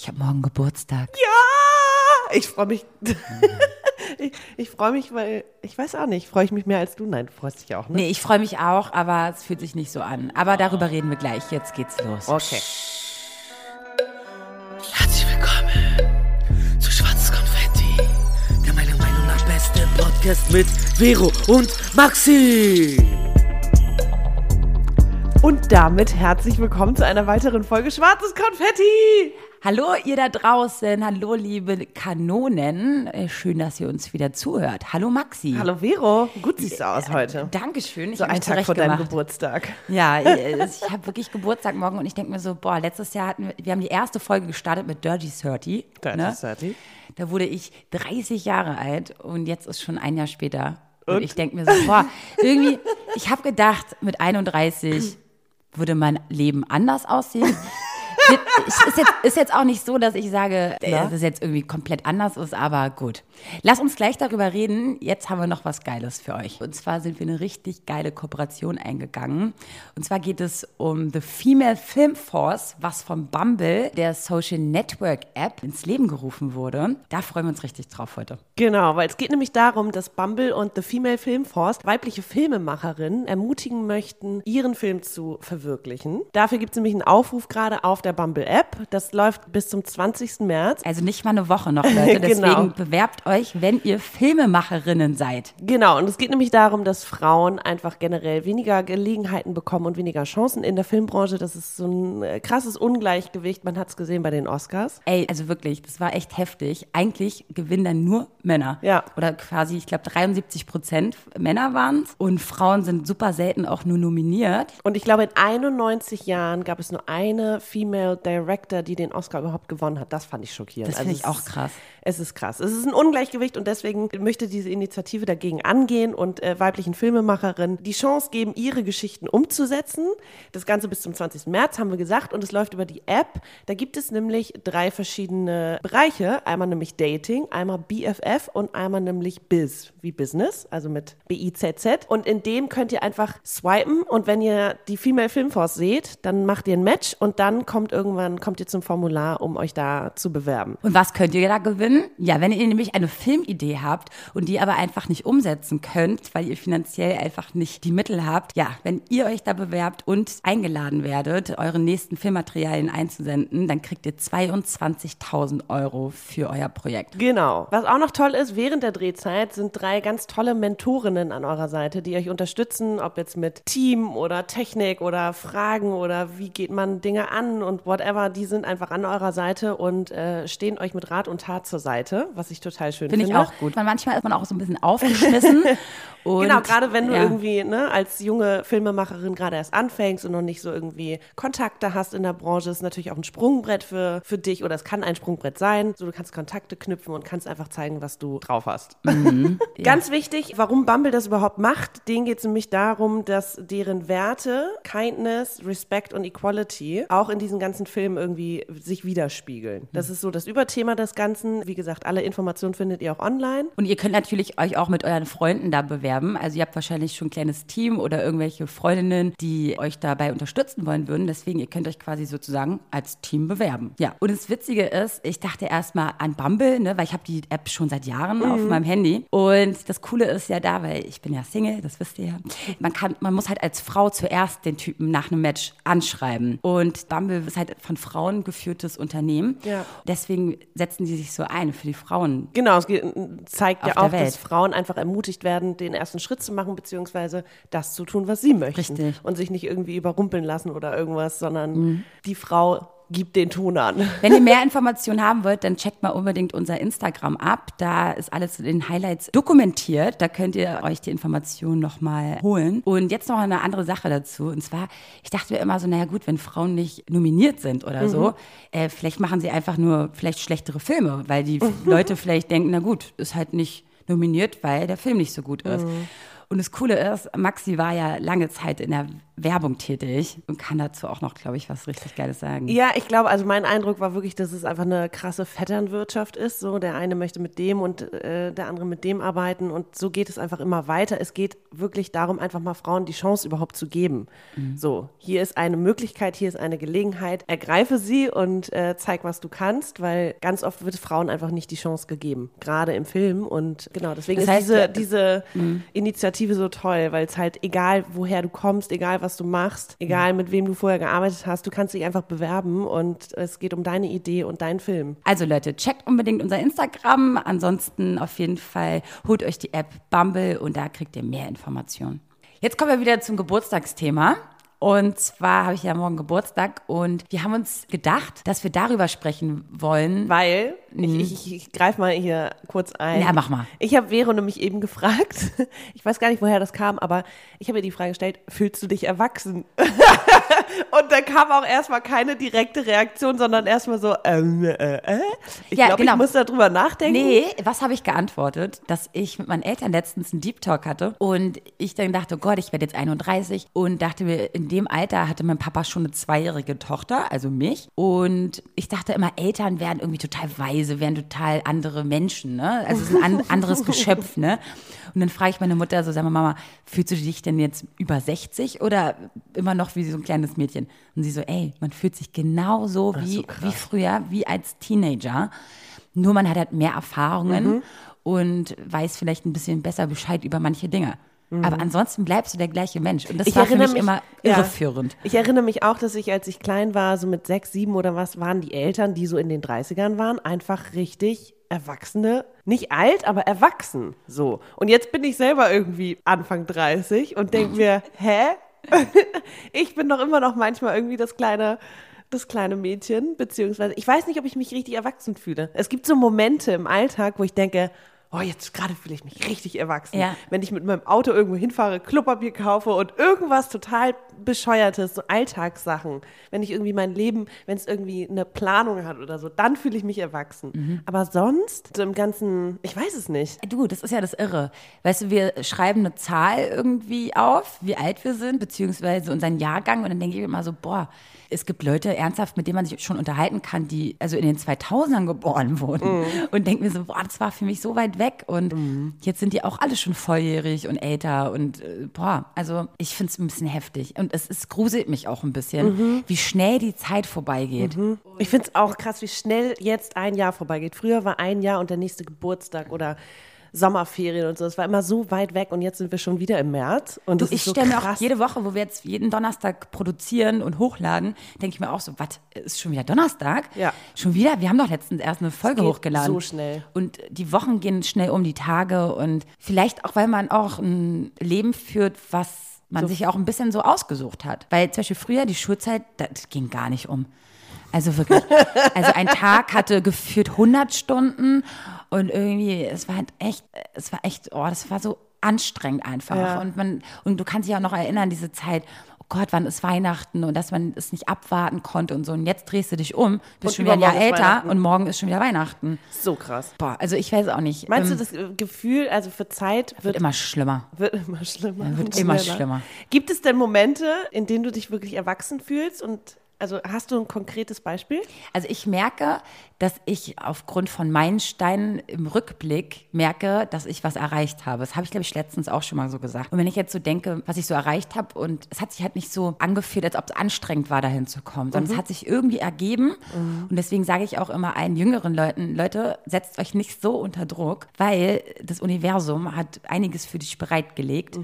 Ich habe morgen Geburtstag. Ja! Ich freue mich. ich ich freue mich, weil ich weiß auch nicht, freue ich mich mehr als du? Nein, du freust dich auch, ne? Nee, ich freue mich auch, aber es fühlt sich nicht so an. Aber darüber reden wir gleich. Jetzt geht's los. Okay. Herzlich willkommen zu Schwarzes Konfetti, der meiner Meinung nach beste Podcast mit Vero und Maxi. Und damit herzlich willkommen zu einer weiteren Folge Schwarzes Konfetti. Hallo ihr da draußen, hallo liebe Kanonen. Äh, Schön, dass ihr uns wieder zuhört. Hallo Maxi. Hallo Vero, gut siehst du aus heute. Dankeschön. Ich So ein Tag vor deinem. Geburtstag. Ja, äh, ich habe wirklich Geburtstag morgen und ich denke mir so, boah, letztes Jahr hatten wir, wir haben die erste Folge gestartet mit Dirty 30. Dirty ne? 30. Da wurde ich 30 Jahre alt und jetzt ist schon ein Jahr später. Und, Und? ich denke mir so, boah, irgendwie, ich habe gedacht, mit 31 würde mein Leben anders aussehen. Ist jetzt, ist jetzt auch nicht so, dass ich sage, äh, Ja. dass es jetzt irgendwie komplett anders ist, aber gut. Lass uns gleich darüber reden. Jetzt haben wir noch was Geiles für euch. Und zwar sind wir eine richtig geile Kooperation eingegangen. Und zwar geht es um The Female Film Force, was von Bumble, der Social Network App, ins Leben gerufen wurde. Da freuen wir uns richtig drauf heute. Genau, weil es geht nämlich darum, dass Bumble und The Female Film Force weibliche Filmemacherinnen ermutigen möchten, ihren Film zu verwirklichen. Dafür gibt es nämlich einen Aufruf gerade auf der Bumble App. Das läuft bis zum 20. März. Also nicht mal eine Woche noch, Leute. Deswegen Genau. bewerbt euch, wenn ihr Filmemacherinnen seid. Genau, und es geht nämlich darum, dass Frauen einfach generell weniger Gelegenheiten bekommen und weniger Chancen in der Filmbranche. Das ist so ein äh, krasses Ungleichgewicht. Man hat es gesehen bei den Oscars. Ey, also wirklich, das war echt heftig. Eigentlich gewinnen dann nur Männer. Ja. Oder quasi, ich glaube, 73 Prozent Männer waren es. Und Frauen sind super selten auch nur nominiert. Und ich glaube, in 91 Jahren gab es nur eine Female Director, die den Oscar überhaupt gewonnen hat. Das fand ich schockierend. Das finde Also ich auch krass. Es ist krass. Es ist ein Ungleichgewicht und deswegen möchte diese Initiative dagegen angehen und äh, weiblichen Filmemacherinnen die Chance geben, ihre Geschichten umzusetzen. Das Ganze bis zum 20. März haben wir gesagt und es läuft über die App. Da gibt es nämlich drei verschiedene Bereiche. Einmal nämlich Dating, einmal BFF und einmal nämlich Biz, wie Business, also mit B-I-Z-Z. Und in dem könnt ihr einfach swipen und wenn ihr die Female Film Force seht, dann macht ihr ein Match und dann kommt irgendwann, kommt ihr zum Formular, um euch da zu bewerben. Und was könnt ihr da gewinnen? Ja, wenn ihr nämlich eine Filmidee habt und die aber einfach nicht umsetzen könnt, weil ihr finanziell einfach nicht die Mittel habt, ja, wenn ihr euch da bewerbt und eingeladen werdet, eure nächsten Filmmaterialien einzusenden, dann kriegt ihr 22.000 Euro für euer Projekt. Genau. Was auch noch toll ist, während der Drehzeit sind drei ganz tolle Mentorinnen an eurer Seite, die euch unterstützen, ob jetzt mit Team oder Technik oder Fragen oder wie geht man Dinge an und whatever. Die sind einfach an eurer Seite und äh, stehen euch mit Rat und Tat zur Seite, was ich total schön Finde finde. ich auch gut. Weil manchmal ist man auch so ein bisschen aufgeschmissen. Genau, gerade wenn du ja. irgendwie ne, als junge Filmemacherin gerade erst anfängst und noch nicht so irgendwie Kontakte hast in der Branche, ist natürlich auch ein Sprungbrett für, für dich oder es kann ein Sprungbrett sein. So, du kannst Kontakte knüpfen und kannst einfach zeigen, was du drauf hast. Ganz wichtig, warum Bumble das überhaupt macht, denen geht es nämlich darum, dass deren Werte, Kindness, Respect und Equality auch in diesen ganzen Filmen irgendwie sich widerspiegeln. Das ist so das Überthema des Ganzen. Wie gesagt, alle Informationen findet ihr auch online. Und ihr könnt natürlich euch auch mit euren Freunden da bewerben. Also ihr habt wahrscheinlich schon ein kleines Team oder irgendwelche Freundinnen, die euch dabei unterstützen wollen würden. Deswegen, ihr könnt euch quasi sozusagen als Team bewerben. Ja. Und das Witzige ist, ich dachte erstmal an Bumble, ne, weil ich habe die App schon seit Jahren auf meinem Handy. Und das Coole ist ja da, weil ich bin ja Single, das wisst ihr ja. Man kann, man muss halt als Frau zuerst den Typen nach einem Match anschreiben. Und Bumble ist halt von Frauen geführtes Unternehmen. Ja. Deswegen setzen die sich so ein für die Frauen. Genau, es zeigt ja auch, Welt. dass Frauen einfach ermutigt werden, den ersten Schritt zu machen, beziehungsweise das zu tun, was sie möchten. Richtig. Und sich nicht irgendwie überrumpeln lassen oder irgendwas, sondern die Frau gibt den Ton an. Wenn ihr mehr Informationen haben wollt, dann checkt mal unbedingt unser Instagram ab. Da ist alles in den Highlights dokumentiert. Da könnt ihr euch die Informationen nochmal holen. Und jetzt noch eine andere Sache dazu. Und zwar, ich dachte mir immer so, naja gut, wenn Frauen nicht nominiert sind oder so, äh, vielleicht machen sie einfach nur vielleicht schlechtere Filme, weil die Leute vielleicht denken, na gut, ist halt nicht nominiert, weil der Film nicht so gut ist. Und das Coole ist, Maxi war ja lange Zeit in der Werbung tätig und kann dazu auch noch, glaube ich, was richtig Geiles sagen. Ja, ich glaube, also mein Eindruck war wirklich, dass es einfach eine krasse Vetternwirtschaft ist. So, der eine möchte mit dem und äh, der andere mit dem arbeiten und so geht es einfach immer weiter. Es geht wirklich darum, einfach mal Frauen die Chance überhaupt zu geben. Mhm. So, hier ist eine Möglichkeit, hier ist eine Gelegenheit. Ergreife sie und äh, zeig, was du kannst, weil ganz oft wird Frauen einfach nicht die Chance gegeben, gerade im Film. Und genau, deswegen Das ist heißt, diese, ja, diese Initiative so toll, weil es halt egal, woher du kommst, egal, was du machst, egal, mit wem du vorher gearbeitet hast, du kannst dich einfach bewerben und es geht um deine Idee und deinen Film. Also Leute, checkt unbedingt unser Instagram. Ansonsten auf jeden Fall holt euch die App Bumble und da kriegt ihr mehr Informationen. Jetzt kommen wir wieder zum Geburtstagsthema. Und zwar habe ich ja morgen Geburtstag und wir haben uns gedacht, dass wir darüber sprechen wollen. Weil, ich, ich, ich, ich greife mal hier kurz ein. Ja, mach mal. Ich habe Vero nämlich eben gefragt, ich weiß gar nicht, woher das kam, aber ich habe ihr die Frage gestellt, fühlst du dich erwachsen? Und da kam auch erstmal keine direkte Reaktion, sondern erstmal so, ähm, äh, äh. Ich Ja, glaube, genau. ich muss darüber nachdenken. Nee, was habe ich geantwortet? Dass ich mit meinen Eltern letztens einen Deep Talk hatte und ich dann dachte, oh Gott, ich werde jetzt 31 und dachte mir, in dem Alter hatte mein Papa schon eine zweijährige Tochter, also mich. Und ich dachte immer, Eltern wären irgendwie total weise, wären total andere Menschen, ne? Also es ist ein an, anderes Geschöpf, ne? Und dann frage ich meine Mutter so, sag mal, Mama, fühlst du dich denn jetzt über 60 oder immer noch wie so ein kleines Mädchen? Und sie so, ey, man fühlt sich genauso wie, wie früher, wie als Teenager. Nur man hat halt mehr Erfahrungen Mhm. und weiß vielleicht ein bisschen besser Bescheid über manche Dinge. Aber ansonsten bleibst du der gleiche Mensch. Und das Mhm. Ich war für mich mich- immer ja. irreführend. Ich erinnere mich auch, dass ich, als ich klein war, so mit sechs, sieben oder was, waren die Eltern, die so in den 30ern waren, einfach richtig Erwachsene. Nicht alt, aber erwachsen. So. Und jetzt bin ich selber irgendwie Anfang 30 und denke mir, hä? ich bin doch immer noch manchmal irgendwie das kleine das kleine Mädchen, beziehungsweise ich weiß nicht, ob ich mich richtig erwachsen fühle. Es gibt so Momente im Alltag, wo ich denke, oh, jetzt gerade fühle ich mich richtig erwachsen. Ja. Wenn ich mit meinem Auto irgendwo hinfahre, Klopapier kaufe und irgendwas total bescheuertes, so Alltagssachen. Wenn ich irgendwie mein Leben, wenn es irgendwie eine Planung hat oder so, dann fühle ich mich erwachsen. Mhm. Aber sonst, so im ganzen, ich weiß es nicht. Du, das ist ja das Irre. Weißt du, wir schreiben eine Zahl irgendwie auf, wie alt wir sind, beziehungsweise unseren Jahrgang. Und dann denke ich mir immer so, boah, es gibt Leute ernsthaft, mit denen man sich schon unterhalten kann, die also in den 2000ern geboren wurden. Und denke mir so, boah, das war für mich so weit weg. Und jetzt sind die auch alle schon volljährig und älter. Und äh, boah, also ich finde es ein bisschen heftig. Und es, es gruselt mich auch ein bisschen, wie schnell die Zeit vorbeigeht. Ich finde es auch krass, wie schnell jetzt ein Jahr vorbeigeht. Früher war ein Jahr und der nächste Geburtstag oder Sommerferien und so. Es war immer so weit weg und jetzt sind wir schon wieder im März. Und Du, ich so stelle mir auch jede Woche, wo wir jetzt jeden Donnerstag produzieren und hochladen, denke ich mir auch so, was, ist schon wieder Donnerstag? Ja. Schon wieder? Wir haben doch letztens erst eine Folge hochgeladen. so schnell. Und die Wochen gehen schnell um die Tage und vielleicht auch, weil man auch ein Leben führt, was man sich auch ein bisschen so ausgesucht hat. Weil zum Beispiel früher die Schulzeit, das ging gar nicht um. Also wirklich. Also ein Tag hatte geführt 100 Stunden und irgendwie, es war halt echt, es war echt, oh, das war so anstrengend einfach. Ja. Und man, und du kannst dich auch noch erinnern, diese Zeit, oh Gott, wann ist Weihnachten und dass man es nicht abwarten konnte und so. Und jetzt drehst du dich um, bist Und schon wieder ein Jahr älter und morgen ist schon wieder Weihnachten. so krass. Boah, also ich weiß auch nicht. Meinst ähm, du, das Gefühl, also für Zeit wird wird, immer schlimmer. wird immer schlimmer? Ja, wird immer schlimmer. Gibt es denn Momente, in denen du dich wirklich erwachsen fühlst? Und also hast du ein konkretes Beispiel? Also ich merke, dass ich aufgrund von meinen Steinen im Rückblick merke, dass ich was erreicht habe. Das habe ich, glaube ich, letztens auch schon mal so gesagt. Und wenn ich jetzt so denke, was ich so erreicht habe und es hat sich halt nicht so angefühlt, als ob es anstrengend war, dahin zu kommen, sondern es hat sich irgendwie ergeben. Und deswegen sage ich auch immer allen jüngeren Leuten, Leute, setzt euch nicht so unter Druck, weil das Universum hat einiges für dich bereitgelegt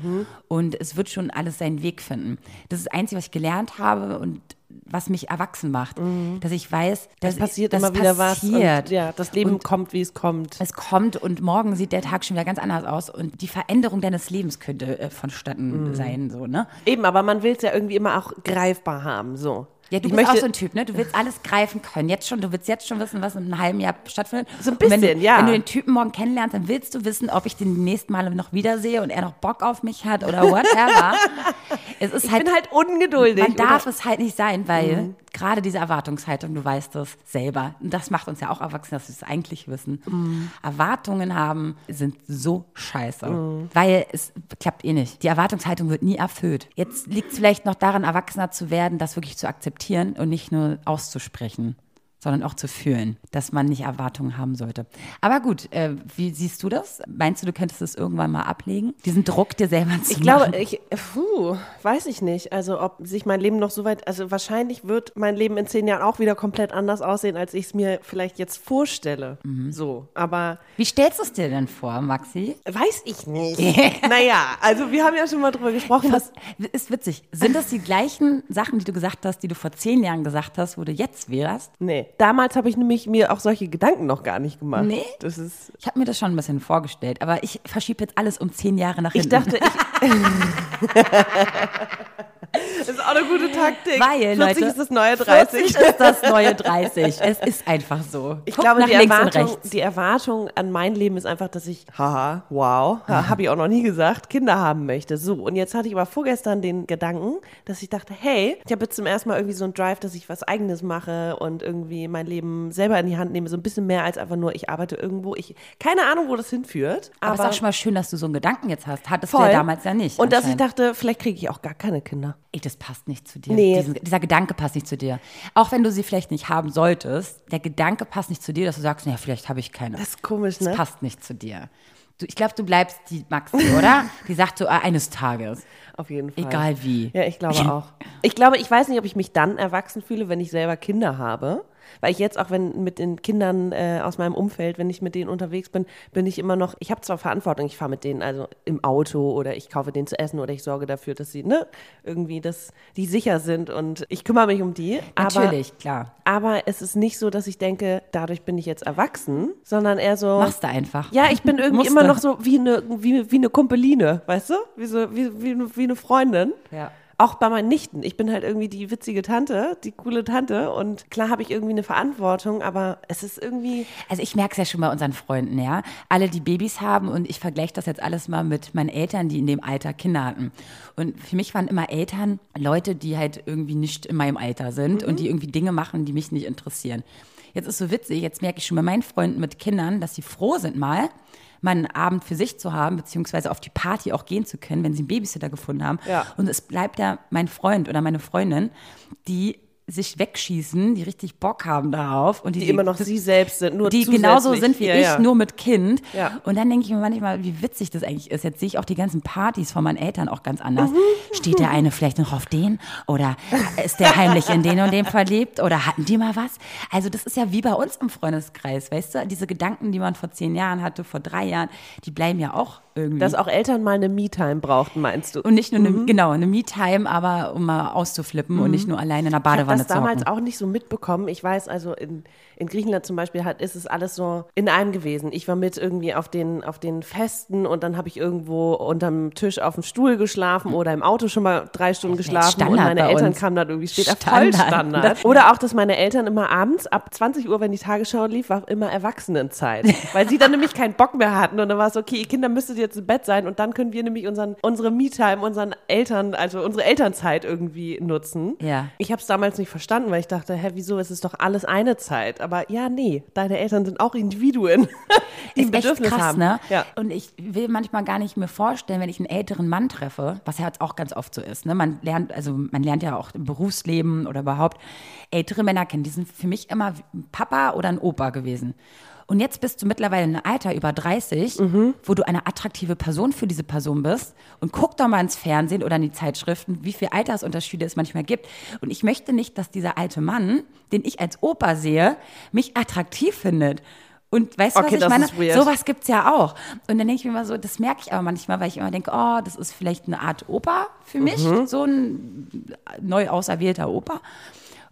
und es wird schon alles seinen Weg finden. Das ist das Einzige, was ich gelernt habe und was mich erwachsen macht, dass ich weiß, dass Es passiert das immer wieder passiert. was. Und, ja, das Leben kommt, wie es kommt. Es kommt und morgen sieht der Tag schon wieder ganz anders aus und die Veränderung deines Lebens könnte äh, vonstatten Mhm. sein, so, ne? Eben, aber man will es ja irgendwie immer auch greifbar haben. So. Ja, du ich bist auch so ein Typ, ne? Du willst alles greifen können. Jetzt schon, du willst jetzt schon wissen, was in einem halben Jahr stattfindet. So ein Und wenn bisschen, du, ja. Wenn du den Typen morgen kennenlernst, dann willst du wissen, ob ich den nächsten Male noch wiedersehe und er noch Bock auf mich hat oder whatever. es ist ich halt, bin halt ungeduldig. man darf oder? es halt nicht sein, weil gerade diese Erwartungshaltung, du weißt es selber. Und das macht uns ja auch Erwachsene, dass wir es eigentlich wissen. Erwartungen haben sind so scheiße, weil es klappt eh nicht. Die Erwartungshaltung wird nie erfüllt. Jetzt liegt es vielleicht noch daran, Erwachsener zu werden, das wirklich zu akzeptieren und nicht nur auszusprechen sondern auch zu fühlen, dass man nicht Erwartungen haben sollte. Aber gut, äh, wie siehst du das? Meinst du, du könntest es irgendwann mal ablegen? Diesen Druck dir selber zu Ich glaube, machen? ich, puh, weiß ich nicht. Also, ob sich mein Leben noch so weit, also wahrscheinlich wird mein Leben in zehn Jahren auch wieder komplett anders aussehen, als ich es mir vielleicht jetzt vorstelle. Mhm. So, aber Wie stellst du es dir denn vor, Maxi? weiß ich nicht. naja, also wir haben ja schon mal drüber gesprochen, Was, ist witzig. Sind das die gleichen Sachen, die du gesagt hast, die du vor zehn Jahren gesagt hast, wo du jetzt wärst? Nee, damals habe ich nämlich mir auch solche Gedanken noch gar nicht gemacht. Nee? Das ist. Ich habe mir das schon ein bisschen vorgestellt, aber ich verschiebe jetzt alles um zehn Jahre nach Ich hinten. dachte, ich. das ist auch eine gute Taktik. Weil, 40 Leute, ist das neue 40 30. ist das neue 30. Es ist einfach so. Ich Guck glaube, die Erwartung, die Erwartung an mein Leben ist einfach, dass ich, haha, wow, ha, habe ich auch noch nie gesagt, Kinder haben möchte. So, und jetzt hatte ich aber vorgestern den Gedanken, dass ich dachte, hey, ich habe jetzt zum ersten Mal irgendwie so einen Drive, dass ich was Eigenes mache und irgendwie mein Leben selber in die Hand nehme, so ein bisschen mehr als einfach nur, ich arbeite irgendwo. Ich, keine Ahnung, wo das hinführt. Aber Aber, es ist auch schon mal schön, dass du so einen Gedanken jetzt hast. Hattest du voll. ja damals ja nicht. Und dass ich dachte, vielleicht kriege ich auch gar keine Kinder. Ey, das passt nicht zu dir. Nee. Diesen, dieser Gedanke passt nicht zu dir. Auch wenn du sie vielleicht nicht haben solltest, der Gedanke passt nicht zu dir, dass du sagst, naja, vielleicht habe ich keine. Das ist komisch, Das ne? passt nicht zu dir. Du, ich glaube, du bleibst die Maxi, oder? Die sagt so, äh, eines Tages. Auf jeden Fall. Egal wie. Ja, ich glaube auch. Ich glaube, ich weiß nicht, ob ich mich dann erwachsen fühle, wenn ich selber Kinder habe. Weil ich jetzt auch, wenn mit den Kindern äh, aus meinem Umfeld, wenn ich mit denen unterwegs bin, bin ich immer noch, ich habe zwar Verantwortung, ich fahre mit denen also im Auto oder ich kaufe denen zu essen oder ich sorge dafür, dass sie, ne, irgendwie, dass die sicher sind und ich kümmere mich um die. Aber, Natürlich, klar. Aber es ist nicht so, dass ich denke, dadurch bin ich jetzt erwachsen, sondern eher so. Machst du einfach. Ja, ich bin irgendwie immer noch so wie eine, wie, wie eine Kumpeline, weißt du? Wie, so, wie, wie, eine- wie eine Freundin. Ja. Auch bei meinen Nichten. Ich bin halt irgendwie die witzige Tante, die coole Tante. Und klar habe ich irgendwie eine Verantwortung, aber es ist irgendwie. Also ich merke es ja schon bei unseren Freunden, ja. Alle, die Babys haben und ich vergleiche das jetzt alles mal mit meinen Eltern, die in dem Alter Kinder hatten. Und für mich waren immer Eltern Leute, die halt irgendwie nicht in meinem Alter sind und die irgendwie Dinge machen, die mich nicht interessieren. Jetzt ist so witzig, jetzt merke ich schon bei meinen Freunden mit Kindern, dass sie froh sind mal, mal einen Abend für sich zu haben, beziehungsweise auf die Party auch gehen zu können, wenn sie einen Babysitter gefunden haben. Ja. Und es bleibt ja mein Freund oder meine Freundin, die sich wegschießen, die richtig Bock haben darauf und die, Die immer noch das- sie selbst sind, nur die genauso sind wie Ja, ich, ja. nur mit Kind. Ja. Und dann denke ich mir manchmal, wie witzig das eigentlich ist. Jetzt sehe ich auch die ganzen Partys von meinen Eltern auch ganz anders. Mhm. Steht der eine vielleicht noch auf den? Oder ist der heimlich in den und dem verliebt? Oder hatten die mal was? Also das ist ja wie bei uns im Freundeskreis, weißt du? Diese Gedanken, die man vor zehn Jahren hatte, vor drei Jahren, die bleiben ja auch irgendwie. Dass auch Eltern mal eine Me-Time brauchten, meinst du? und nicht nur eine, Mhm. genau, eine Me-Time, aber um mal auszuflippen und nicht nur alleine in der Ich habe Badewanne das zu damals auch nicht so mitbekommen. Ich weiß, also in, in Griechenland zum Beispiel hat, ist es alles so in einem gewesen. Ich war mit irgendwie auf den, auf den Festen und dann habe ich irgendwo unterm Tisch auf dem Stuhl geschlafen oder im Auto schon mal drei Stunden geschlafen und Standard meine bei Eltern kamen dann irgendwie später Standard. voll Standard. Oder auch, dass meine Eltern immer abends ab 20 Uhr, wenn die Tagesschau lief, war immer Erwachsenenzeit. Weil sie dann nämlich keinen Bock mehr hatten und dann war es okay, ihr Kinder müsstet jetzt im Bett sein und dann können wir nämlich unseren, unsere Me-Time, unseren Eltern, also unsere Elternzeit irgendwie nutzen. Ja. Ich habe es damals nicht verstanden, weil ich dachte, hä, wieso ist es doch alles eine Zeit? Aber ja, nee, deine Eltern sind auch Individuen, die ein ist echt Bedürfnis krass, haben. ne? Ja. Und ich will manchmal gar nicht mir vorstellen, wenn ich einen älteren Mann treffe, was ja jetzt auch ganz oft so ist, ne? Man lernt, also man lernt ja auch im Berufsleben oder überhaupt ältere Männer kennen. Die sind für mich immer ein Papa oder ein Opa gewesen. Und jetzt bist du mittlerweile in einem Alter über 30, Mhm. wo du eine attraktive Person für diese Person bist. Und guck doch mal ins Fernsehen oder in die Zeitschriften, wie viele Altersunterschiede es manchmal gibt. Und ich möchte nicht, dass dieser alte Mann, den ich als Opa sehe, mich attraktiv findet. Und weißt du, Okay, was ich das meine? Sowas gibt's ja auch. Und dann denke ich mir immer so, das merke ich aber manchmal, weil ich immer denke, oh, das ist vielleicht eine Art Opa für mich, Mhm. so ein neu auserwählter Opa.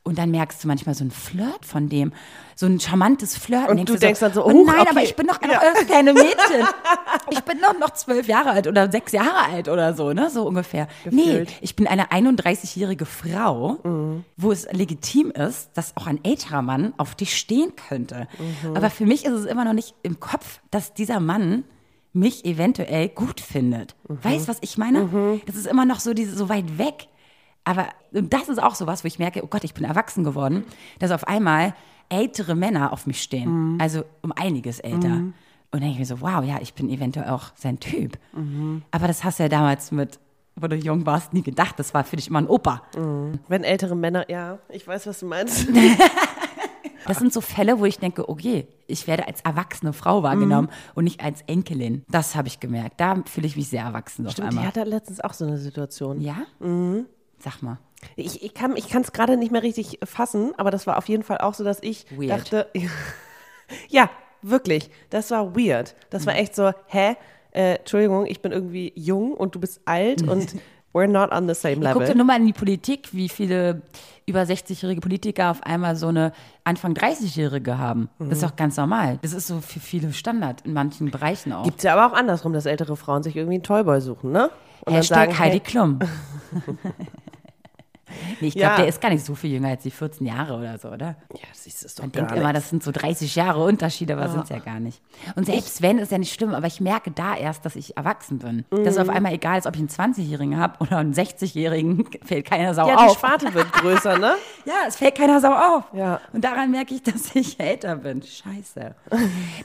Und dann merkst du manchmal so ein Flirt von dem, so ein charmantes Flirt. Und du dir denkst dann so, oh huch, nein, okay. aber ich bin doch noch Ja. das kleine Mädchen. Ich bin doch noch zwölf Jahre alt oder sechs Jahre alt oder so, ne, so ungefähr. Nee, Gefühlt. ich bin eine 31-jährige Frau, Mhm. wo es legitim ist, dass auch ein älterer Mann auf dich stehen könnte. Mhm. Aber für mich ist es immer noch nicht im Kopf, dass dieser Mann mich eventuell gut findet. Mhm. Weißt was ich meine? Das ist immer noch so diese so weit weg. Aber das ist auch sowas, wo ich merke, oh Gott, ich bin erwachsen geworden, dass auf einmal ältere Männer auf mich stehen. Also um einiges älter. Und dann denke ich mir so, wow, ja, ich bin eventuell auch sein Typ. Aber das hast du ja damals mit, wo du jung warst, nie gedacht. Das war für dich immer ein Opa. Wenn ältere Männer, ja, ich weiß, was du meinst. Das sind so Fälle, wo ich denke, okay, ich werde als erwachsene Frau wahrgenommen und nicht als Enkelin. Das habe ich gemerkt. Da fühle ich mich sehr erwachsen auf Stimmt, die einmal. hatte letztens auch so eine Situation. Ja? Sag mal. Ich, ich kann es gerade nicht mehr richtig fassen, aber das war auf jeden Fall auch so, dass ich Weird. dachte, ja, wirklich, das war weird. Das war echt so, hä? Äh, Entschuldigung, ich bin irgendwie jung und du bist alt und we're not on the same Guck dir level. nur mal in die Politik, wie viele über 60-jährige Politiker auf einmal so eine Anfang 30-jährige haben. Das ist auch ganz normal. Das ist so für viele Standard in manchen Bereichen auch. Gibt es ja aber auch andersrum, dass ältere Frauen sich irgendwie einen Toyboy suchen, ne? Und Hashtag Heidi hey, Klum. nee, ich glaube, Ja. der ist gar nicht so viel jünger als die 14 Jahre oder so, oder? ja, das ist es doch Man denkt immer, nicht. das sind so 30 Jahre Unterschied, aber sind es ja gar nicht. Und selbst wenn, ist ja nicht schlimm, aber ich merke da erst, dass ich erwachsen bin. Dass es auf Mhm. einmal egal ist, ob ich einen 20-Jährigen habe oder einen 60-Jährigen, fällt keiner Sau Ja, die auf. Sparte wird größer, ne? Ja, es fällt keiner Sau auf. Ja. Und daran merke ich, dass ich älter bin. Scheiße.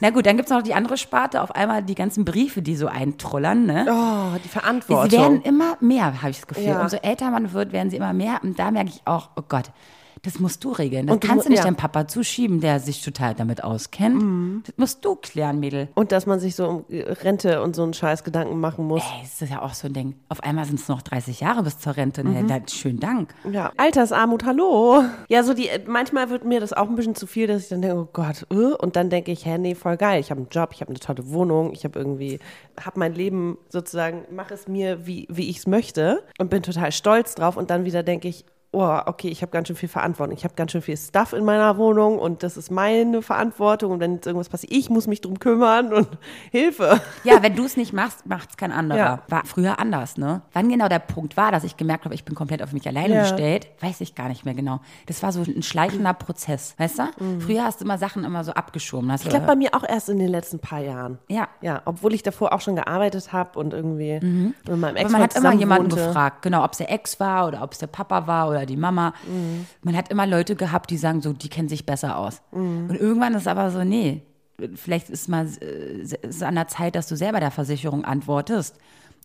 Na gut, dann gibt es noch die andere Sparte, auf einmal die ganzen Briefe, die so eintrullern. Ne? Oh, die Sie Verantwortung. werden immer mehr, habe ich das Gefühl. Ja. Umso älter man wird, werden sie immer mehr. Und da merke ich auch, oh Gott, das musst du regeln. Das Und kannst du nicht ja. Mhm. deinem Papa zuschieben, der sich total damit auskennt. Das musst du klären, Mädel. und dass man sich so um Rente und so einen Scheiß Gedanken machen muss. Ey, das ist ja auch so ein Ding. Auf einmal sind es noch 30 Jahre bis zur Rente. Mhm. Ne? Da- Schönen Dank. Ja, Altersarmut, hallo. Ja, so die, manchmal wird mir das auch ein bisschen zu viel, dass ich dann denke, oh Gott, äh, und dann denke ich, hä, nee, voll geil. Ich habe einen Job, ich habe eine tolle Wohnung, ich habe irgendwie, habe mein Leben sozusagen, mache es mir, wie, wie ich es möchte und bin total stolz drauf. Und dann wieder denke ich, oh, okay, ich habe ganz schön viel Verantwortung. Ich habe ganz schön viel Stuff in meiner Wohnung und das ist meine Verantwortung. Und wenn jetzt irgendwas passiert, ich muss mich drum kümmern und Hilfe. Ja, wenn du es nicht machst, macht es kein anderer. Ja. War früher anders, ne? Wann genau der Punkt war, dass ich gemerkt habe, ich bin komplett auf mich alleine Ja. gestellt, weiß ich gar nicht mehr genau. Das war so ein schleichender Prozess, weißt du? Früher hast du immer Sachen immer so abgeschoben. Mhm. Ich glaube, bei mir auch erst in den letzten paar Jahren. ja. Ja, obwohl ich davor auch schon gearbeitet habe und irgendwie mit meinem Ex Aber man hat immer jemanden wohnte. gefragt, genau, ob es der Ex war oder ob es der Papa war oder die Mama. Man hat immer Leute gehabt, die sagen so, die kennen sich besser aus. Und irgendwann ist aber so, nee, vielleicht ist mal äh, ist es an der Zeit, dass du selber der Versicherung antwortest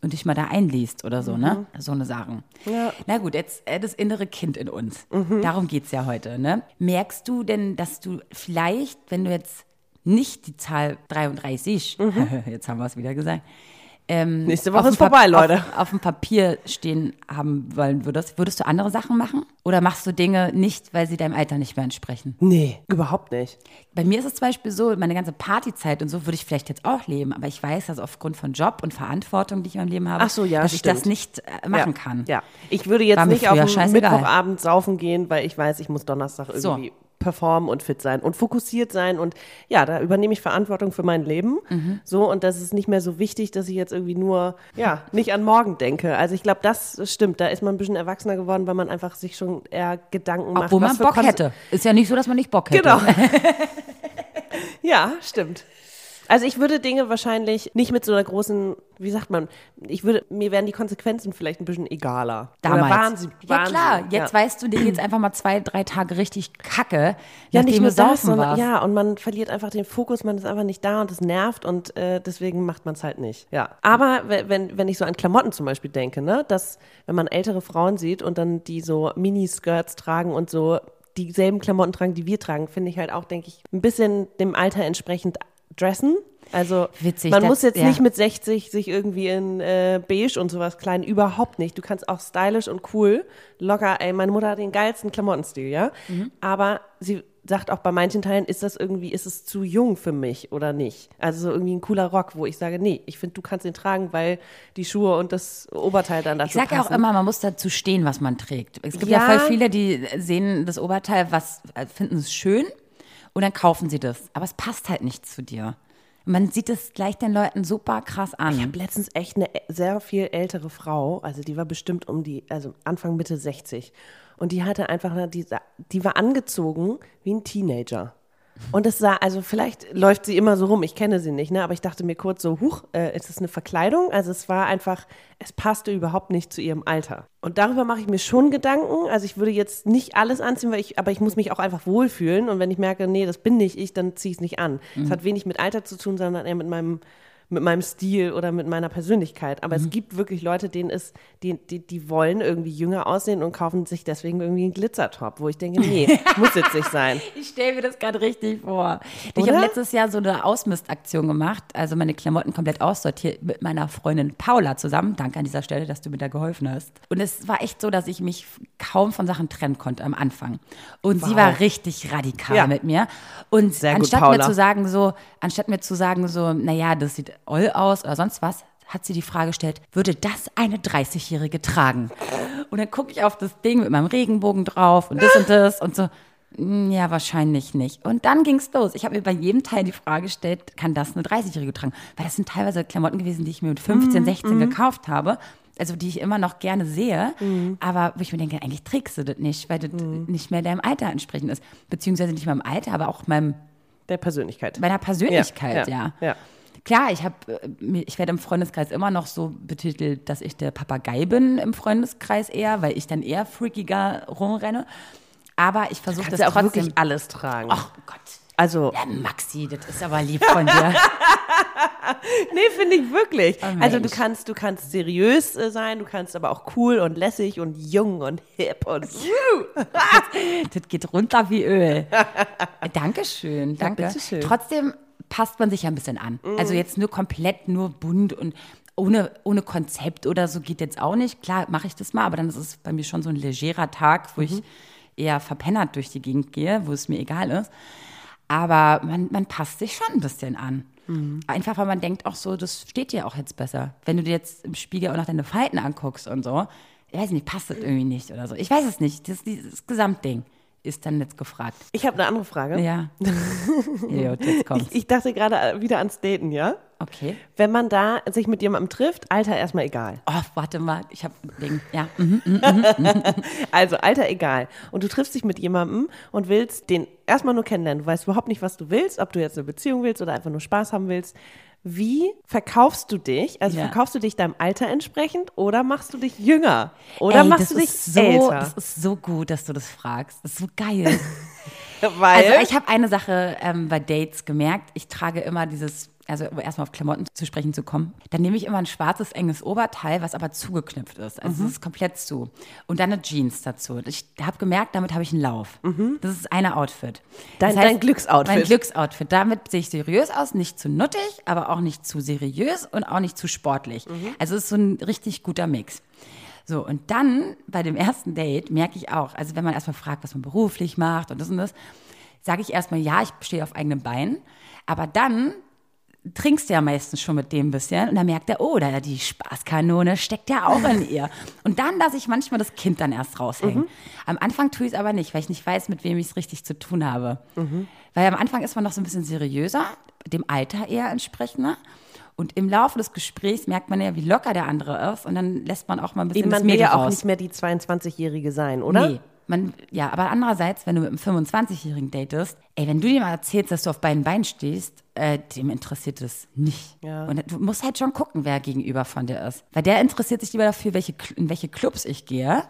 und dich mal da einliest oder so, ne? So eine Sachen. Ja. Na gut, jetzt äh, das innere Kind in uns. Darum geht's ja heute, ne? Merkst du denn, dass du vielleicht, wenn du jetzt nicht die Zahl 33, jetzt haben wir es wieder gesagt, ähm, Nächste Woche ist vorbei, Leute. Auf, auf dem Papier stehen haben wollen würdest, würdest du andere Sachen machen? Oder machst du Dinge nicht, weil sie deinem Alter nicht mehr entsprechen? Nee, überhaupt nicht. Bei mir ist es zum Beispiel so, meine ganze Partyzeit und so würde ich vielleicht jetzt auch leben, aber ich weiß, dass aufgrund von Job und Verantwortung, die ich in meinem Leben habe, Ach so, ja, dass ich stimmt. das nicht äh, machen ja. kann. Ja, ich würde jetzt nicht auf. Mittwochabend saufen gehen, weil ich weiß, ich muss Donnerstag So. Performen und fit sein und fokussiert sein und ja, da übernehme ich Verantwortung für mein Leben. Mhm. So und das ist nicht mehr so wichtig, dass ich jetzt irgendwie nur ja nicht an morgen denke. Also ich glaube, das stimmt. Da ist man ein bisschen erwachsener geworden, weil man einfach sich schon eher Gedanken macht, Obwohl man Bock hätte. Ist ja nicht so, dass man nicht Bock hätte. Genau. ja, stimmt. Also ich würde Dinge wahrscheinlich nicht mit so einer großen, wie sagt man, ich würde, mir wären die Konsequenzen vielleicht ein bisschen egaler. Damals. Oder waren sie, ja waren klar, sie, jetzt ja. weißt du, dir geht's einfach mal zwei, drei Tage richtig kacke, Ja, nachdem nicht du nur das, sondern, warst. ja, und man verliert einfach den Fokus, man ist einfach nicht da und es nervt und äh, deswegen macht man es halt nicht. Ja. Aber we- wenn, wenn ich so an Klamotten zum Beispiel denke, ne, dass wenn man ältere Frauen sieht und dann die so Miniskirts tragen und so dieselben Klamotten tragen, die wir tragen, finde ich halt auch, denke ich, ein bisschen dem Alter entsprechend dressen. Also Witzig, man das- muss jetzt ja. nicht mit 60 sich irgendwie in äh, beige und sowas kleiden, überhaupt nicht. Du kannst auch stylisch und cool, locker, ey, meine Mutter hat den geilsten Klamottenstil, ja. Mhm. Aber sie sagt auch bei manchen Teilen, ist das irgendwie, ist es zu jung für mich oder nicht? Also so irgendwie ein cooler Rock, wo ich sage, nee, ich finde, du kannst ihn tragen, weil die Schuhe und das Oberteil dann dazu Ich sage auch passen. immer, man muss dazu stehen, was man trägt. Es gibt Ja. ja, voll viele, die sehen das Oberteil, was äh, finden es schön und dann kaufen sie das. Aber es passt halt nicht zu dir. Man sieht es gleich den Leuten super krass Ich an. habe letztens echt eine sehr viel ältere Frau, also die war bestimmt um die, also Anfang Mitte 60. Und die hatte einfach, die, die war angezogen wie ein Teenager. Und es sah, also vielleicht läuft sie immer so rum, ich kenne sie nicht, ne? aber ich dachte mir kurz so, huch, äh, ist es eine Verkleidung? Also es war einfach, es passte überhaupt nicht zu ihrem Alter. Und darüber mache ich mir schon Gedanken. Also ich würde jetzt nicht alles anziehen, weil ich, aber ich muss mich auch einfach wohlfühlen. Und wenn ich merke, nee, das bin nicht ich, dann ziehe ich es nicht an. Es hat wenig mit Alter zu tun, sondern eher mit meinem mit meinem Stil oder mit meiner Persönlichkeit. Aber Mhm. es gibt wirklich Leute, denen ist, die, die, die wollen irgendwie jünger aussehen und kaufen sich deswegen irgendwie einen Glitzertop, wo ich denke, nee, muss jetzt nicht sein. Ich stelle mir das gerade richtig vor. Ich Oder? habe letztes Jahr so eine Ausmistaktion gemacht, also meine Klamotten komplett aussortiert mit meiner Freundin Paula zusammen. Danke an dieser Stelle, dass du mir da geholfen hast. Und es war echt so, dass ich mich kaum von Sachen trennen konnte am Anfang. Und sie war richtig radikal Ja. mit mir. Und Sehr gut, anstatt mir Paula. zu sagen so, anstatt mir zu sagen so, naja, das sieht oll aus oder sonst was, hat sie die Frage gestellt, würde das eine 30-Jährige tragen? Und dann gucke ich auf das Ding mit meinem Regenbogen drauf und das und das und so. "Mm, Ja, wahrscheinlich nicht. Und dann ging's los. Ich habe mir bei jedem Teil die Frage gestellt, kann das eine 30-Jährige tragen? Weil das sind teilweise Klamotten gewesen, die ich mir mit 15, 16 gekauft habe. Also die ich immer noch gerne sehe, aber wo ich mir denke, eigentlich trägst du das nicht, weil das nicht mehr deinem Alter entsprechend ist. Beziehungsweise nicht meinem Alter, aber auch meinem, Der Persönlichkeit. meiner Persönlichkeit, ja. ja. Klar, ich habe, ich werde im Freundeskreis immer noch so betitelt, dass ich der Papagei bin im Freundeskreis eher, weil ich dann eher freakiger rumrenne. Aber ich versuche das ja auch trotzdem. wirklich alles tragen. Ach Gott. Also, Ja, Maxi, das ist aber lieb von dir. nee, finde ich wirklich. Oh, also du kannst, du kannst seriös äh, sein, du kannst aber auch cool und lässig und jung und hip und das geht runter wie Öl. Dankeschön, danke. bitteschön. Trotzdem passt man sich ja ein bisschen an. Also Mhm. jetzt nur komplett, nur bunt und ohne, ohne Konzept oder so geht jetzt auch nicht. Klar, mache ich das mal, aber dann ist es bei mir schon so ein legerer Tag, wo Mhm. ich eher verpennert durch die Gegend gehe, wo es mir egal ist. Aber man, man passt sich schon ein bisschen an. Mhm. Einfach, weil man denkt auch so, das steht dir auch jetzt besser. Wenn du dir jetzt im Spiegel auch noch deine Falten anguckst und so, ich weiß nicht, passt das irgendwie nicht oder so. Ich weiß es nicht. Das, dieses Gesamtding ist dann jetzt gefragt. Ich habe eine andere Frage. Ja. Gut, jetzt kommt's. Ich, ich dachte gerade äh, wieder ans Daten, ja? Okay. Wenn man da sich mit jemandem trifft, Alter erstmal egal. Oh, warte mal. Ich habe wegen, ja. mhm. Also Alter egal. Und du triffst dich mit jemandem und willst den erstmal nur kennenlernen. Du weißt überhaupt nicht, was du willst, ob du jetzt eine Beziehung willst oder einfach nur Spaß haben willst. Wie verkaufst du dich? Also Ja. verkaufst du dich deinem Alter entsprechend oder machst du dich jünger? Oder Ey, machst du dich so, älter? Das ist so gut, dass du das fragst. Das ist so geil. Weil Also ich habe eine Sache ähm, bei Dates gemerkt. Ich trage immer dieses, also um erstmal auf Klamotten zu sprechen zu kommen, dann nehme ich immer ein schwarzes, enges Oberteil, was aber zugeknüpft ist. Also Mhm. es ist komplett zu. Und dann eine Jeans dazu. Ich habe gemerkt, damit habe ich einen Lauf. Das ist eine Outfit. Mhm. Dein- das dein Glücksoutfit. Mein Glücksoutfit. Damit sehe ich seriös aus, nicht zu nuttig, aber auch nicht zu seriös und auch nicht zu sportlich. Mhm. Also es ist so ein richtig guter Mix. So, und dann bei dem ersten Date merke ich auch, also wenn man erstmal fragt, was man beruflich macht und das und das, sage ich erstmal, ja, ich stehe auf eigenen Beinen. Aber dann trinkst du ja meistens schon mit dem ein bisschen und dann merkt er, oh, da die Spaßkanone steckt ja auch in ihr. Und dann lasse ich manchmal das Kind dann erst raushängen. Am Anfang tue ich es aber nicht, weil ich nicht weiß, mit wem ich es richtig zu tun habe. Weil am Anfang ist man noch so ein bisschen seriöser, dem Alter eher entsprechender. Und im Laufe des Gesprächs merkt man ja, wie locker der andere ist und dann lässt man auch mal ein bisschen Eben, man will ja auch nicht mehr die 22-Jährige sein, oder? Nee. Man, ja, aber andererseits, wenn du mit einem 25-Jährigen datest, ey, wenn du dir mal erzählst, dass du auf beiden Beinen stehst, äh, dem interessiert es nicht. Ja. Und du musst halt schon gucken, wer gegenüber von dir ist. Weil der interessiert sich lieber dafür, welche, in welche Clubs ich gehe.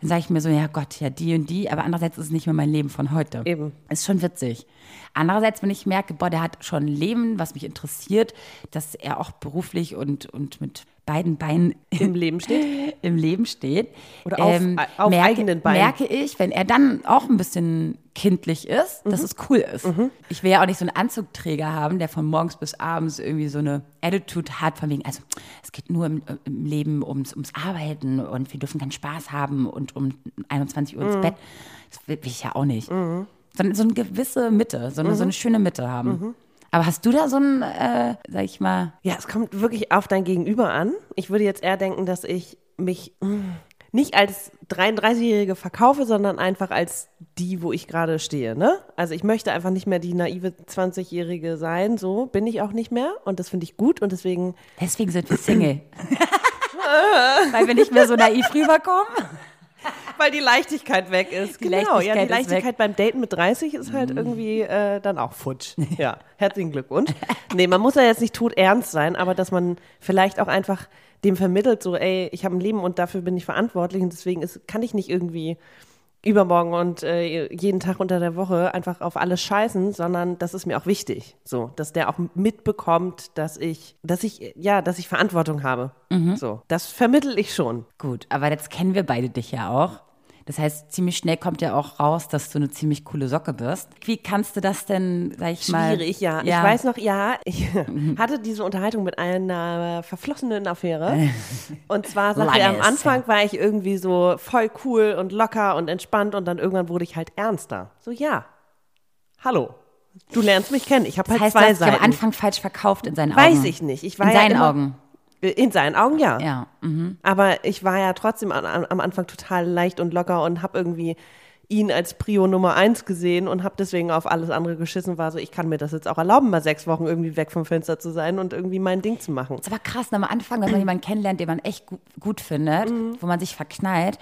Dann sage ich mir so, ja Gott, ja die und die, aber andererseits ist es nicht mehr mein Leben von heute. Eben. Ist schon witzig. Andererseits, wenn ich merke, boah, der hat schon ein Leben, was mich interessiert, dass er auch beruflich und, und mit beiden Beinen Im Leben steht. im Leben steht. Oder auf- auf merke, eigenen Beinen. Merke ich, wenn er dann auch ein bisschen kindlich ist, dass Mhm. es cool ist. Ich will ja auch nicht so einen Anzugträger haben, der von morgens bis abends irgendwie so eine Attitude hat, von wegen, also es geht nur im, im Leben ums, ums Arbeiten und wir dürfen keinen Spaß haben und um 21 Uhr ins Mhm. Bett. Das will will ich ja auch nicht. Sondern so eine gewisse Mitte, so eine, Mhm. so eine schöne Mitte haben. Aber hast du da so ein, äh, sag ich mal, Ja, es kommt wirklich auf dein Gegenüber an. Ich würde jetzt eher denken, dass ich mich mm, nicht als 33-Jährige verkaufe, sondern einfach als die, wo ich gerade stehe. Ne? Also ich möchte einfach nicht mehr die naive 20-Jährige sein. So bin ich auch nicht mehr. Und das finde ich gut. Und deswegen, deswegen sind wir Single? Weil wir nicht mehr so naiv rüberkommen? Weil die Leichtigkeit weg ist. Die genau, ja, Leichtigkeit die ist Leichtigkeit beim Daten mit 30 ist halt irgendwie äh, dann auch futsch. Ja, herzlichen Glückwunsch. Nee, man muss ja jetzt nicht tot ernst sein, aber dass man vielleicht auch einfach dem vermittelt, so, ey, ich habe ein Leben und dafür bin ich verantwortlich und deswegen ist, kann ich nicht irgendwie übermorgen und äh, jeden Tag unter der Woche einfach auf alles scheißen, sondern das ist mir auch wichtig, so, dass der auch mitbekommt, dass ich, dass ich, ja, dass ich Verantwortung habe. So, das vermittel ich schon. Gut, aber jetzt kennen wir beide dich ja auch. Das heißt, ziemlich schnell kommt ja auch raus, dass du eine ziemlich coole Socke bist. Wie kannst du das denn, sag ich mal? Schwierig, ja. Ich weiß noch, ja, ich hatte diese Unterhaltung mit einer verflossenen Affäre. Und zwar sagte er, am Anfang war ich irgendwie so voll cool und locker und entspannt und dann irgendwann wurde ich halt ernster. So, ja, hallo, du lernst mich kennen. Ich habe Das halt heißt, du zwei hast dich Seiten. am Anfang falsch verkauft in seinen Augen. Weiß ich nicht. Ich war in ja seinen immer, Augen. In seinen Augen, ja. Ja. Mhm. Aber ich war ja trotzdem am, am Anfang total leicht und locker und habe irgendwie ihn als Prio Nummer eins gesehen und habe deswegen auf alles andere geschissen, war so, ich kann mir das jetzt auch erlauben, mal sechs Wochen irgendwie weg vom Fenster zu sein und irgendwie mein Ding zu machen. ist aber krass, ne, am Anfang, wenn man jemanden kennenlernt, den man echt gut, gut findet, Mhm. wo man sich verknallt,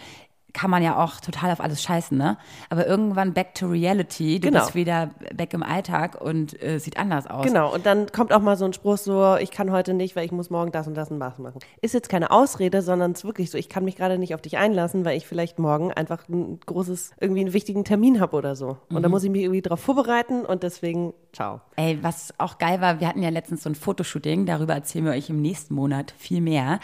kann man ja auch total auf alles scheißen, ne? Aber irgendwann back to reality, du Genau. bist wieder back im Alltag und äh, sieht anders aus. Genau, und dann kommt auch mal so ein Spruch so, ich kann heute nicht, weil ich muss morgen das und das und das machen. Ist jetzt keine Ausrede, sondern es ist wirklich so, ich kann mich gerade nicht auf dich einlassen, weil ich vielleicht morgen einfach ein großes, irgendwie einen wichtigen Termin habe oder so. Und da muss ich mich irgendwie darauf vorbereiten und deswegen, ciao. Ey, was auch geil war, wir hatten ja letztens so ein Fotoshooting, darüber erzählen wir euch im nächsten Monat viel mehr.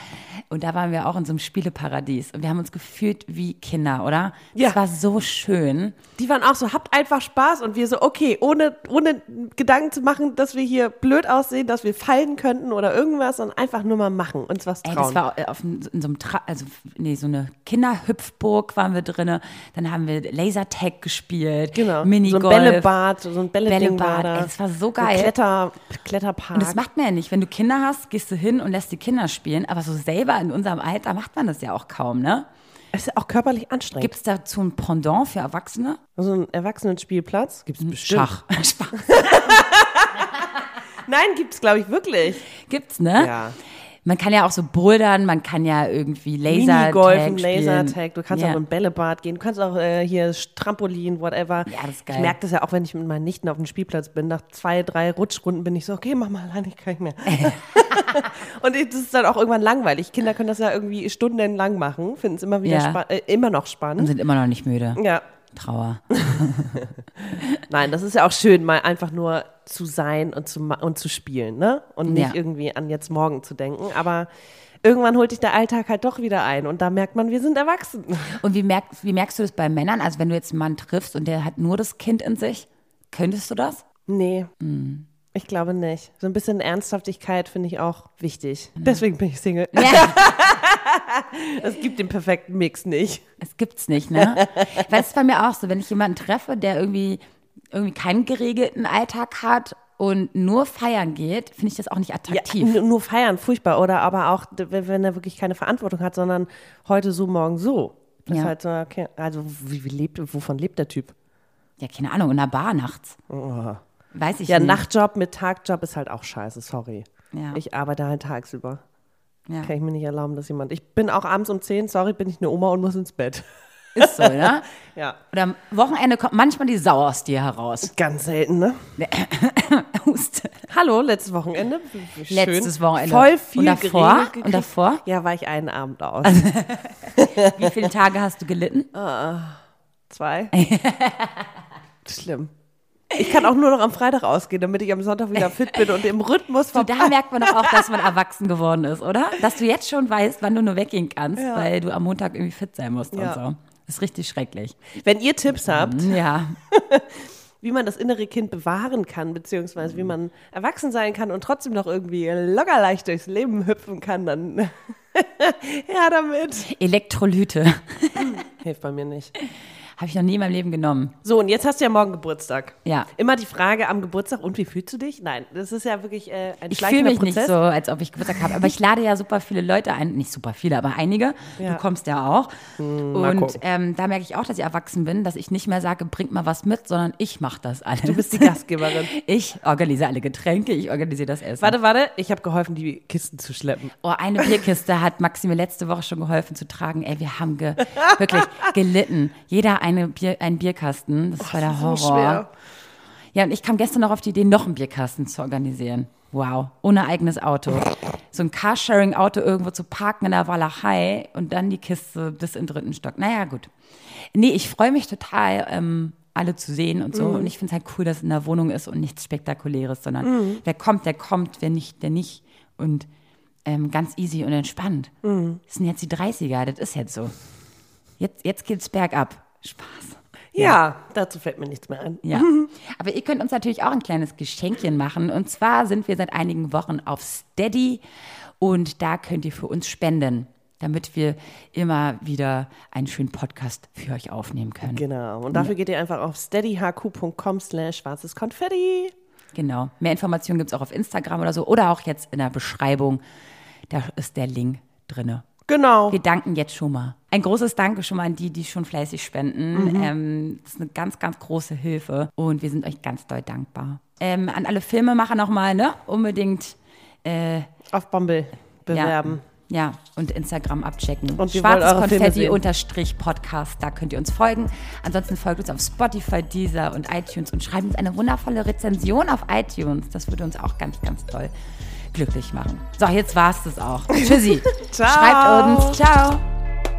Und da waren wir auch in so einem Spieleparadies und wir haben uns gefühlt wie Kinder, oder? Ja. Das war so schön. Die waren auch so, habt einfach Spaß und wir so, okay, ohne, ohne Gedanken zu machen, dass wir hier blöd aussehen, dass wir fallen könnten oder irgendwas, sondern einfach nur mal machen, uns was Ey, trauen. das war auf, in so einem, Tra also nee, so eine Kinderhüpfburg waren wir drinne. Dann haben wir Lasertag gespielt, genau. Minigolf. So ein Bällebad, so ein Bällebad, war da. ey, das war so So geil. Kletter, Kletterpark. Und das macht man ja nicht. Wenn du Kinder hast, gehst du hin und lässt die Kinder spielen. Aber so selber in unserem Alter macht man das ja auch kaum, ne? Es ist auch körperlich anstrengend. Gibt es dazu ein Pendant für Erwachsene? so einen Erwachsenenspielplatz? Gibt es bestimmt. Schach. Spaß. Nein, gibt es, glaube ich, wirklich. Gibt's, ne? Ja. Man kann ja auch so bouldern, man kann ja irgendwie Lasertag Minigolfen, spielen. Lasertag, du kannst ja. auch im Bällebad gehen, du kannst auch äh, hier Trampolin, whatever. Ja, das ist geil. Ich merke das ja auch, wenn ich mit meinen Nichten auf dem Spielplatz bin. Nach zwei, drei Rutschrunden bin ich so, okay, mach mal alleine, ich kann nicht mehr. Und das ist dann auch irgendwann langweilig. Kinder können das ja irgendwie stundenlang machen, finden es immer wieder Ja. äh, immer noch und spannend. sind immer noch nicht müde. Ja, Trauer. nein, das ist ja auch schön, mal einfach nur zu sein und zu, und zu spielen, ne? Und nicht Ja. irgendwie an jetzt morgen zu denken. Aber irgendwann holt dich der Alltag halt doch wieder ein und da merkt man, wir sind erwachsen. Und wie, merkst, wie merkst du das bei Männern? Also wenn du jetzt einen Mann triffst und der hat nur das Kind in sich, könntest du das? Nee. Hm. Ich glaube nicht. So ein bisschen Ernsthaftigkeit finde ich auch wichtig. Deswegen bin ich Single. Ja, Es gibt den perfekten Mix nicht. es gibt's nicht, ne? Weil es ist bei mir auch so, wenn ich jemanden treffe, der irgendwie, irgendwie keinen geregelten Alltag hat und nur feiern geht, finde ich das auch nicht Ja, attraktiv. n- nur feiern, furchtbar. Oder aber auch, wenn er wirklich keine Verantwortung hat, sondern heute so, morgen so. Das Ja. ist halt so, okay, also wie, wie lebt, wovon lebt der Typ? Ja, keine Ahnung, in einer Bar nachts. Weiß ich Ja, nicht. Nachtjob mit Tagjob ist halt auch scheiße, sorry. Ja. Ich arbeite halt tagsüber. ja. Kann ich mir nicht erlauben, dass jemand. Ich bin auch abends um 10, sorry, bin ich eine Oma und muss ins Bett. Ist so, ne? Ja. Oder am Wochenende kommt manchmal die Sau aus dir heraus. Ganz selten, ne? Hallo, letztes Wochenende. Schön. Letztes Wochenende. Voll viel Und davor? Und davor? Ja, war ich einen Abend aus. Wie viele Tage hast du gelitten? Zwei. Schlimm. Ich kann auch nur noch am Freitag ausgehen, damit ich am Sonntag wieder fit bin und im Rhythmus vom da merkt man doch auch, dass man erwachsen geworden ist, oder? Dass du jetzt schon weißt, wann du nur weggehen kannst, weil du am Montag irgendwie fit sein musst Ja. und so. Das ist richtig schrecklich. Wenn ihr Tipps habt, Ja. wie man das innere Kind bewahren kann, beziehungsweise wie man erwachsen sein kann und trotzdem noch irgendwie locker leicht durchs Leben hüpfen kann, dann ja damit. Elektrolyte. Hilft bei mir nicht. Habe ich noch nie in meinem Leben genommen. So, und jetzt hast du ja morgen Geburtstag. Ja. Immer die Frage am Geburtstag, und wie fühlst du dich? Nein, das ist ja wirklich äh, ein Ich fühle mich Prozess. nicht so, als ob ich Geburtstag habe. Aber ich lade ja super viele Leute ein. Nicht super viele, aber einige. Ja. Du kommst ja auch. mal und ähm, da merke ich auch, dass ich erwachsen bin, dass ich nicht mehr sage, bringt mal was mit, sondern ich mache das alles. Du bist die Gastgeberin. Ich organisiere alle Getränke, ich organisiere das Essen. Warte, warte, ich habe geholfen, die Kisten zu schleppen. Oh, eine Bierkiste hat Maxi mir letzte Woche schon geholfen zu tragen. Ey, wir haben ge wirklich gelitten. Jeder eine Bier, einen Bierkasten. Das war der Horror. Ja, und ich kam gestern noch auf die Idee, noch einen Bierkasten zu organisieren. Wow, ohne eigenes Auto. So ein Carsharing-Auto irgendwo zu parken in der Walachei und dann die Kiste bis in den dritten Stock. Naja, gut. Nee, ich freue mich total, ähm, alle zu sehen und so. Und ich finde es halt cool, dass es in der Wohnung ist und nichts Spektakuläres, sondern wer kommt, der kommt, wer nicht, der nicht. Und ähm, ganz easy und entspannt. Das sind jetzt die 30er, das ist jetzt so. Jetzt, jetzt geht's bergab. Spaß. Ja, dazu fällt mir nichts mehr ein. Ja. Aber ihr könnt uns natürlich auch ein kleines Geschenkchen machen. Und zwar sind wir seit einigen Wochen auf Steady und da könnt ihr für uns spenden, damit wir immer wieder einen schönen Podcast für euch aufnehmen können. Genau. Und dafür geht ihr einfach auf steadyhq.com slash schwarzes Konfetti. Genau. Mehr Informationen gibt es auch auf Instagram oder so oder auch jetzt in der Beschreibung. Da ist der Link drinne. Genau. Wir danken jetzt schon mal. Ein großes Danke schon mal an die, die schon fleißig spenden. Ähm, das ist eine ganz, ganz große Hilfe und wir sind euch ganz doll dankbar. Ähm, an alle Filmemacher nochmal, ne? Unbedingt Auf Bumble bewerben. Ja, ja, und Instagram abchecken. Und Schwarzes Konfetti unterstrich Podcast, da könnt ihr uns folgen. Ansonsten folgt uns auf Spotify, Deezer und iTunes und schreibt uns eine wundervolle Rezension auf iTunes. Das würde uns auch ganz, ganz toll glücklich machen. So, jetzt war's das auch. Tschüssi. Ciao. Schreibt uns. Ciao.